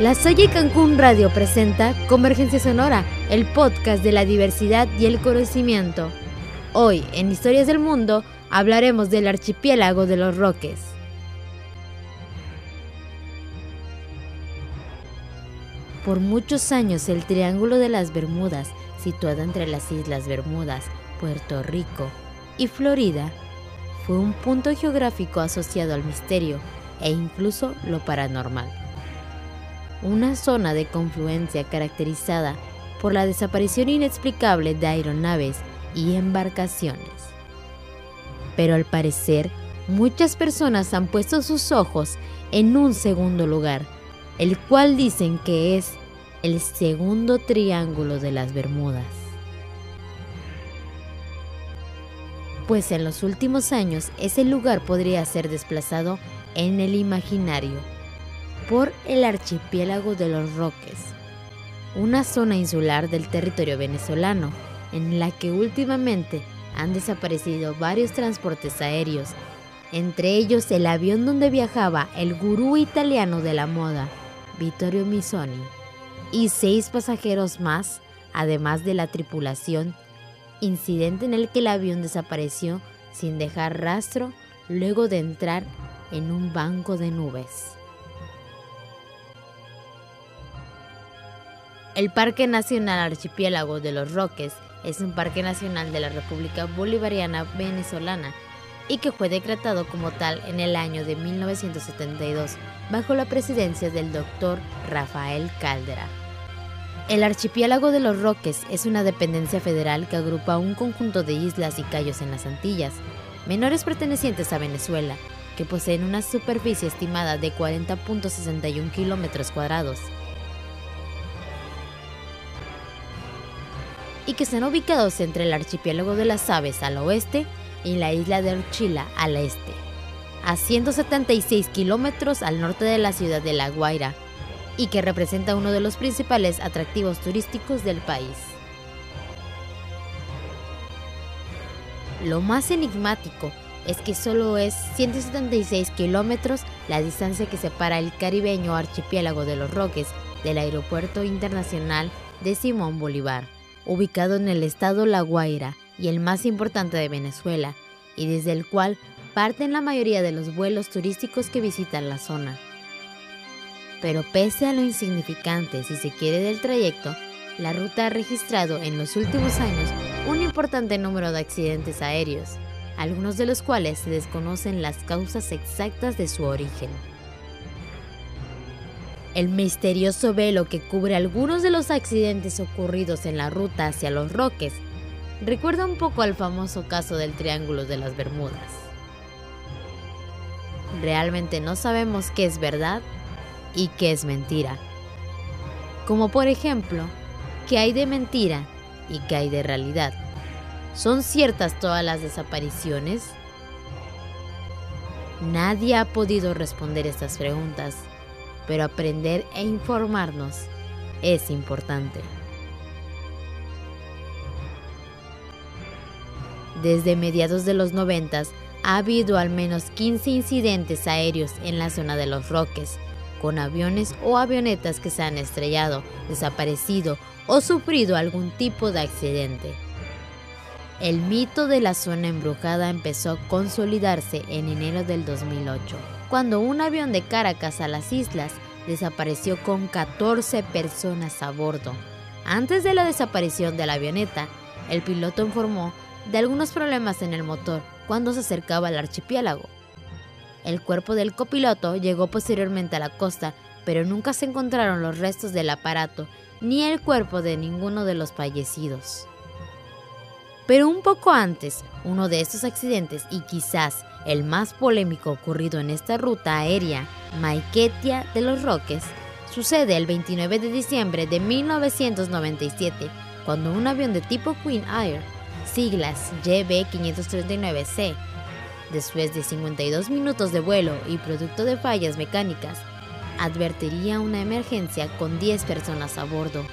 La Salle Cancún Radio presenta Convergencia Sonora, el podcast de la diversidad y el conocimiento. Hoy, en Historias del Mundo, hablaremos del archipiélago de los Roques. Por muchos años el Triángulo de las Bermudas, situado entre las Islas Bermudas, Puerto Rico y Florida, fue un punto geográfico asociado al misterio e incluso lo paranormal una zona de confluencia caracterizada por la desaparición inexplicable de aeronaves y embarcaciones. Pero al parecer, muchas personas han puesto sus ojos en un segundo lugar, el cual dicen que es el segundo triángulo de las Bermudas. Pues en los últimos años ese lugar podría ser desplazado en el imaginario por el archipiélago de los Roques, una zona insular del territorio venezolano en la que últimamente han desaparecido varios transportes aéreos, entre ellos el avión donde viajaba el gurú italiano de la moda, Vittorio Misoni, y seis pasajeros más, además de la tripulación, incidente en el que el avión desapareció sin dejar rastro luego de entrar en un banco de nubes. El Parque Nacional Archipiélago de los Roques es un parque nacional de la República Bolivariana Venezolana y que fue decretado como tal en el año de 1972 bajo la presidencia del doctor Rafael Caldera. El archipiélago de los Roques es una dependencia federal que agrupa un conjunto de islas y cayos en las Antillas, menores pertenecientes a Venezuela, que poseen una superficie estimada de 40.61 kilómetros cuadrados y que están ubicados entre el archipiélago de las Aves al oeste y la isla de Orchila al este, a 176 kilómetros al norte de la ciudad de La Guaira, y que representa uno de los principales atractivos turísticos del país. Lo más enigmático es que solo es 176 kilómetros la distancia que separa el caribeño archipiélago de los Roques del Aeropuerto Internacional de Simón Bolívar ubicado en el estado La Guaira y el más importante de Venezuela, y desde el cual parten la mayoría de los vuelos turísticos que visitan la zona. Pero pese a lo insignificante, si se quiere, del trayecto, la ruta ha registrado en los últimos años un importante número de accidentes aéreos, algunos de los cuales se desconocen las causas exactas de su origen. El misterioso velo que cubre algunos de los accidentes ocurridos en la ruta hacia los Roques recuerda un poco al famoso caso del Triángulo de las Bermudas. Realmente no sabemos qué es verdad y qué es mentira. Como por ejemplo, qué hay de mentira y qué hay de realidad. ¿Son ciertas todas las desapariciones? Nadie ha podido responder estas preguntas pero aprender e informarnos es importante. Desde mediados de los 90 ha habido al menos 15 incidentes aéreos en la zona de los Roques, con aviones o avionetas que se han estrellado, desaparecido o sufrido algún tipo de accidente. El mito de la zona embrujada empezó a consolidarse en enero del 2008 cuando un avión de Caracas a las islas desapareció con 14 personas a bordo. Antes de la desaparición de la avioneta, el piloto informó de algunos problemas en el motor cuando se acercaba al archipiélago. El cuerpo del copiloto llegó posteriormente a la costa, pero nunca se encontraron los restos del aparato ni el cuerpo de ninguno de los fallecidos. Pero un poco antes, uno de estos accidentes y quizás el más polémico ocurrido en esta ruta aérea, Maiquetia de los Roques, sucede el 29 de diciembre de 1997, cuando un avión de tipo Queen Air, siglas YB539C, después de 52 minutos de vuelo y producto de fallas mecánicas, advertiría una emergencia con 10 personas a bordo.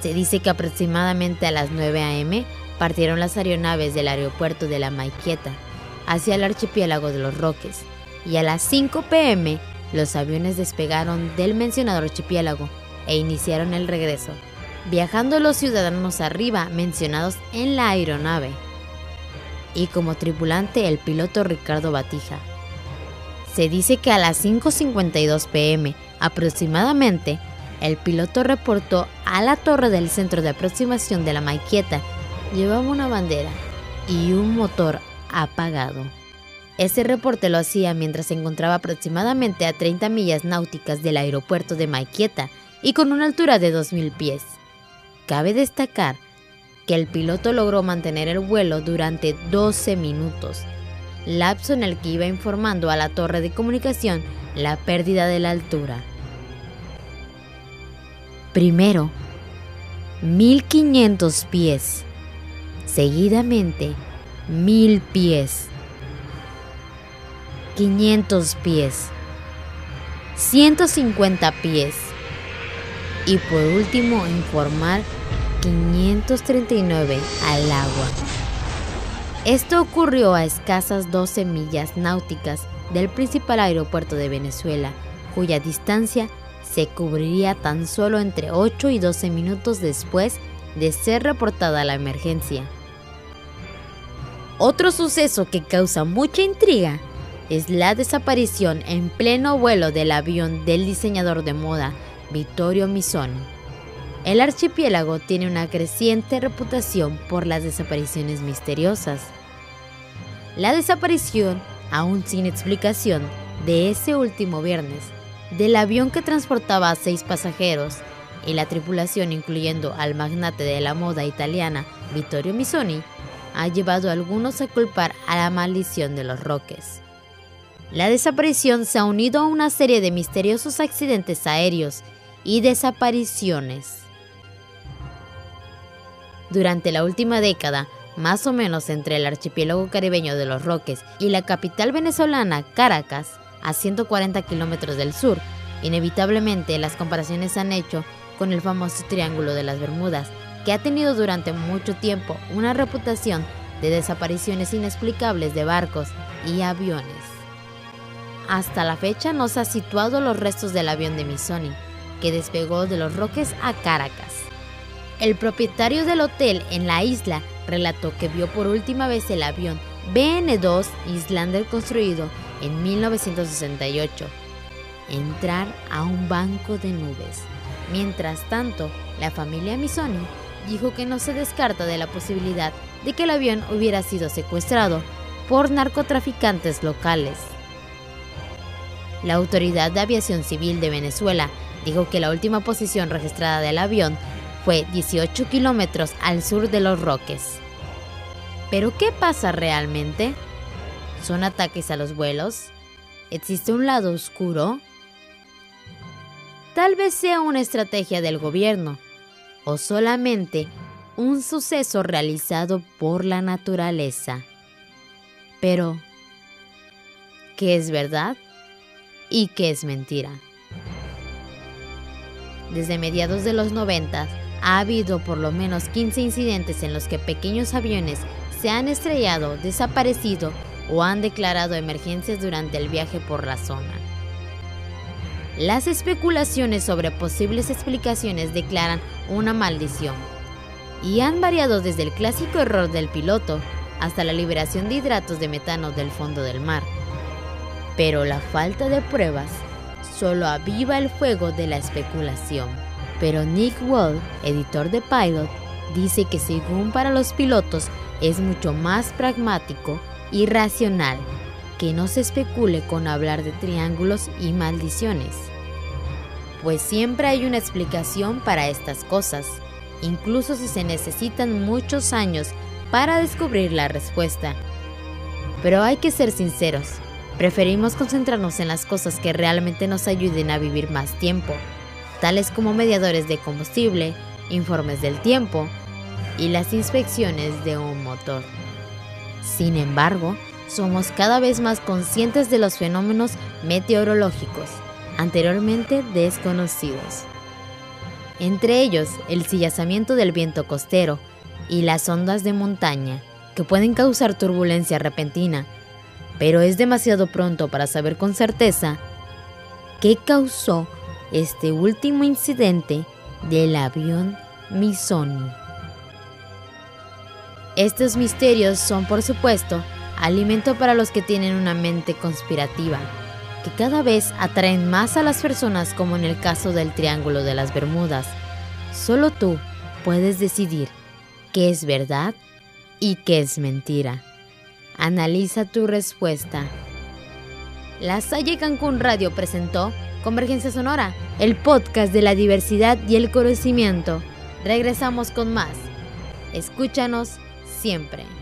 Se dice que aproximadamente a las 9 a.m., partieron las aeronaves del aeropuerto de la Maiqueta hacia el archipiélago de los Roques y a las 5 pm los aviones despegaron del mencionado archipiélago e iniciaron el regreso, viajando los ciudadanos arriba mencionados en la aeronave, y como tripulante el piloto Ricardo Batija. Se dice que a las 5.52 pm aproximadamente, el piloto reportó a la torre del centro de aproximación de la Maiqueta, llevaba una bandera y un motor apagado. Ese reporte lo hacía mientras se encontraba aproximadamente a 30 millas náuticas del aeropuerto de Maiqueta y con una altura de 2.000 pies. Cabe destacar que el piloto logró mantener el vuelo durante 12 minutos, lapso en el que iba informando a la torre de comunicación la pérdida de la altura. Primero, 1500 pies, seguidamente 1000 pies, 500 pies, 150 pies y por último informar 539 al agua. Esto ocurrió a escasas 12 millas náuticas del principal aeropuerto de Venezuela, cuya distancia se cubriría tan solo entre 8 y 12 minutos después de ser reportada la emergencia. Otro suceso que causa mucha intriga es la desaparición en pleno vuelo del avión del diseñador de moda Vittorio Misoni. El archipiélago tiene una creciente reputación por las desapariciones misteriosas. La desaparición, aún sin explicación, de ese último viernes, del avión que transportaba a seis pasajeros y la tripulación incluyendo al magnate de la moda italiana Vittorio Misoni, ha llevado a algunos a culpar a la maldición de los roques. La desaparición se ha unido a una serie de misteriosos accidentes aéreos y desapariciones. Durante la última década, más o menos entre el archipiélago caribeño de los Roques y la capital venezolana, Caracas, a 140 kilómetros del sur, inevitablemente las comparaciones han hecho con el famoso Triángulo de las Bermudas, que ha tenido durante mucho tiempo una reputación de desapariciones inexplicables de barcos y aviones. Hasta la fecha no se ha situado los restos del avión de Misoni, que despegó de los Roques a Caracas. El propietario del hotel en la isla relató que vio por última vez el avión BN-2 Islander construido en 1968 entrar a un banco de nubes. Mientras tanto, la familia Misoni dijo que no se descarta de la posibilidad de que el avión hubiera sido secuestrado por narcotraficantes locales. La Autoridad de Aviación Civil de Venezuela dijo que la última posición registrada del avión fue 18 kilómetros al sur de Los Roques. ¿Pero qué pasa realmente? ¿Son ataques a los vuelos? ¿Existe un lado oscuro? Tal vez sea una estrategia del gobierno o solamente un suceso realizado por la naturaleza. Pero, ¿qué es verdad y qué es mentira? Desde mediados de los 90 ha habido por lo menos 15 incidentes en los que pequeños aviones se han estrellado, desaparecido o han declarado emergencias durante el viaje por la zona. Las especulaciones sobre posibles explicaciones declaran una maldición y han variado desde el clásico error del piloto hasta la liberación de hidratos de metano del fondo del mar. Pero la falta de pruebas solo aviva el fuego de la especulación. Pero Nick Wall, editor de Pilot, dice que según para los pilotos es mucho más pragmático y racional que no se especule con hablar de triángulos y maldiciones. Pues siempre hay una explicación para estas cosas, incluso si se necesitan muchos años para descubrir la respuesta. Pero hay que ser sinceros, preferimos concentrarnos en las cosas que realmente nos ayuden a vivir más tiempo, tales como mediadores de combustible, informes del tiempo y las inspecciones de un motor. Sin embargo, somos cada vez más conscientes de los fenómenos meteorológicos anteriormente desconocidos. Entre ellos, el sillazamiento del viento costero y las ondas de montaña, que pueden causar turbulencia repentina, pero es demasiado pronto para saber con certeza qué causó este último incidente del avión Missoni. Estos misterios son, por supuesto, alimento para los que tienen una mente conspirativa, que cada vez atraen más a las personas como en el caso del Triángulo de las Bermudas. Solo tú puedes decidir qué es verdad y qué es mentira. Analiza tu respuesta. La Salle Cancún Radio presentó Convergencia Sonora, el podcast de la diversidad y el conocimiento. Regresamos con más. Escúchanos siempre.